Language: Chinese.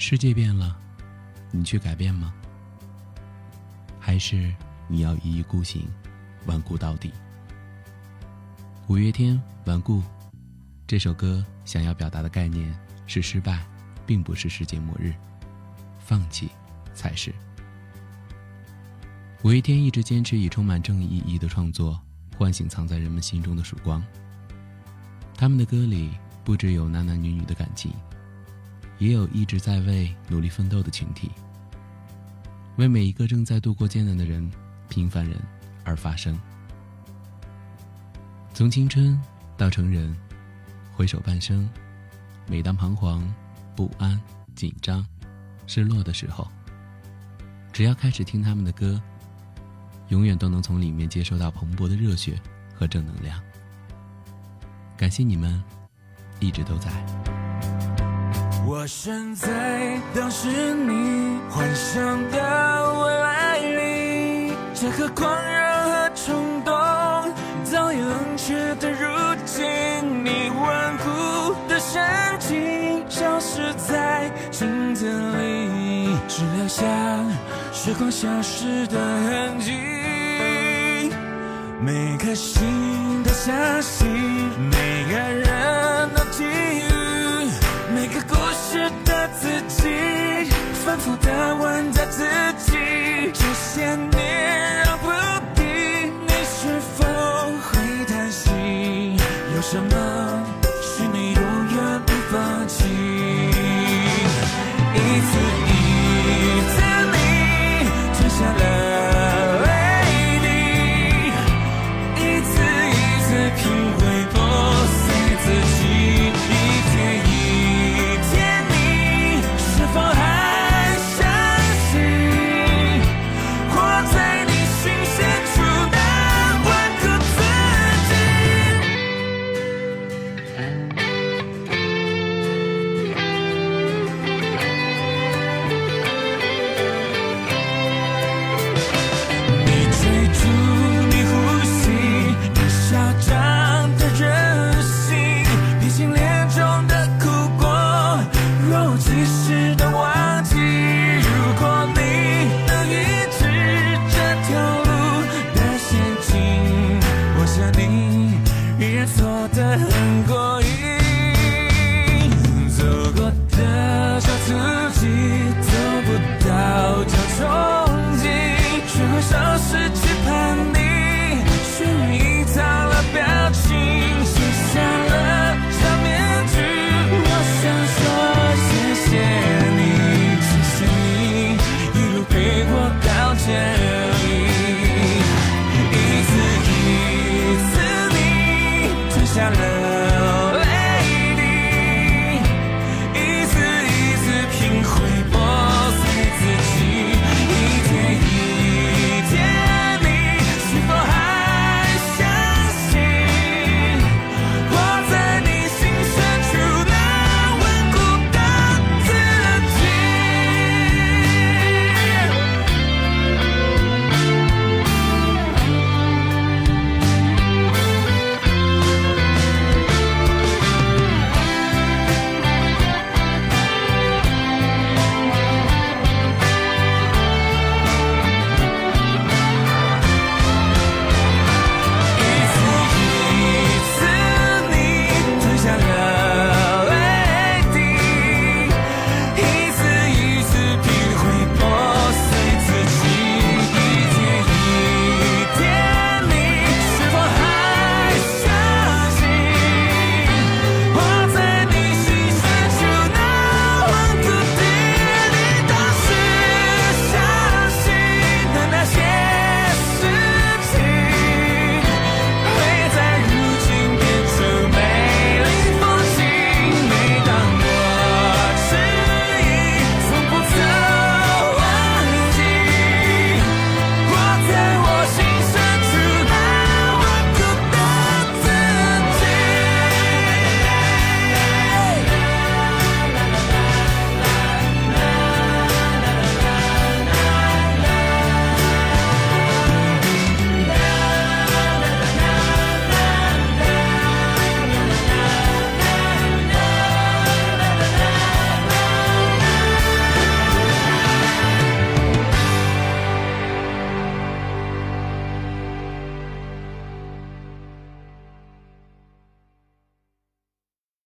世界变了，你去改变吗？还是你要一意孤行，顽固到底？五月天《顽固》这首歌想要表达的概念是：失败，并不是世界末日，放弃才是。五月天一直坚持以充满正义意义的创作，唤醒藏在人们心中的曙光。他们的歌里不只有男男女女的感情，也有一直在为努力奋斗的群体，为每一个正在度过艰难的人、平凡人而发声。从青春到成人，回首半生，每当彷徨、不安、紧张、失落的时候，只要开始听他们的歌，永远都能从里面接收到蓬勃的热血和正能量。感谢你们，一直都在。我身在当时你幻想的未来里，这颗狂热和冲动。早已冷却的如今，你顽固的神情消失在镜子里，只留下时光消失的痕迹。每颗心都相信，每个人反复的问着自己，这些年若不避，你是否会担心？有什么？这世界。